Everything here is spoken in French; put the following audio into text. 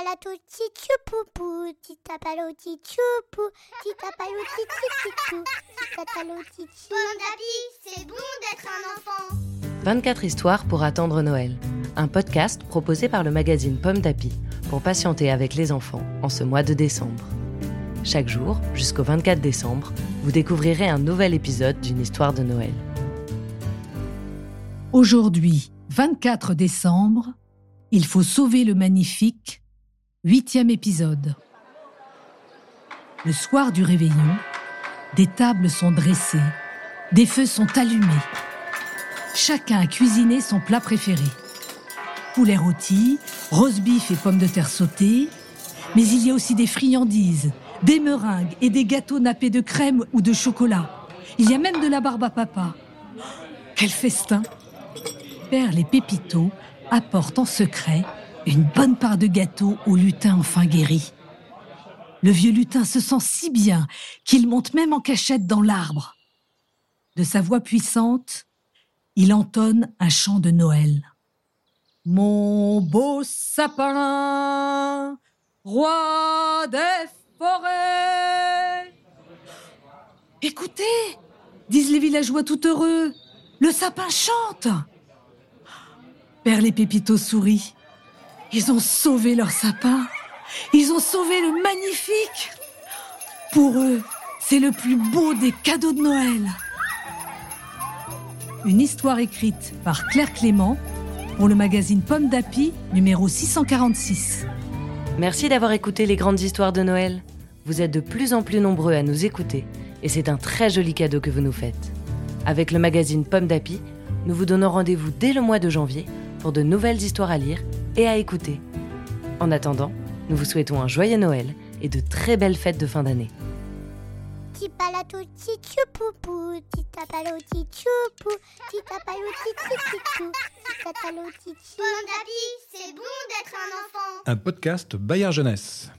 palato tchoupoupou, titapalo tchoupoupou, titapalo tchoupoupou, titapalo tchoupoupou. Pomme d'api, c'est bon d'être un enfant. 24 histoires pour attendre Noël. Un podcast proposé par le magazine Pomme d'Api pour patienter avec les enfants en ce mois de décembre. Chaque jour, jusqu'au 24 décembre, vous découvrirez un nouvel épisode d'une histoire de Noël. Aujourd'hui, 24 décembre, il faut sauver le magnifique, huitième épisode. Le soir du réveillon, des tables sont dressées, des feux sont allumés. Chacun a cuisiné son plat préféré. Poulet rôti, rose beef et pommes de terre sautées, mais il y a aussi des friandises, des meringues et des gâteaux nappés de crème ou de chocolat. Il y a même de la barbe à papa. Quel festin Père les Pépitos apporte en secret une bonne part de gâteau au lutin enfin guéri. Le vieux lutin se sent si bien qu'il monte même en cachette dans l'arbre. De sa voix puissante, il entonne un chant de Noël. Mon beau sapin, roi des forêts. Écoutez, disent les villageois tout heureux, le sapin chante. Père les Pépitos sourit. Ils ont sauvé leur sapin. Ils ont sauvé le magnifique. Pour eux, c'est le plus beau des cadeaux de Noël. Une histoire écrite par Claire Clément pour le magazine Pomme d'Api, numéro 646. Merci d'avoir écouté les grandes histoires de Noël. Vous êtes de plus en plus nombreux à nous écouter et c'est un très joli cadeau que vous nous faites. Avec le magazine Pomme d'Api, nous vous donnons rendez-vous dès le mois de janvier pour de nouvelles histoires à lire et à écouter. En attendant, nous vous souhaitons un joyeux Noël et de très belles fêtes de fin d'année. C'est bon d'être enfant. Un podcast Bayard Jeunesse.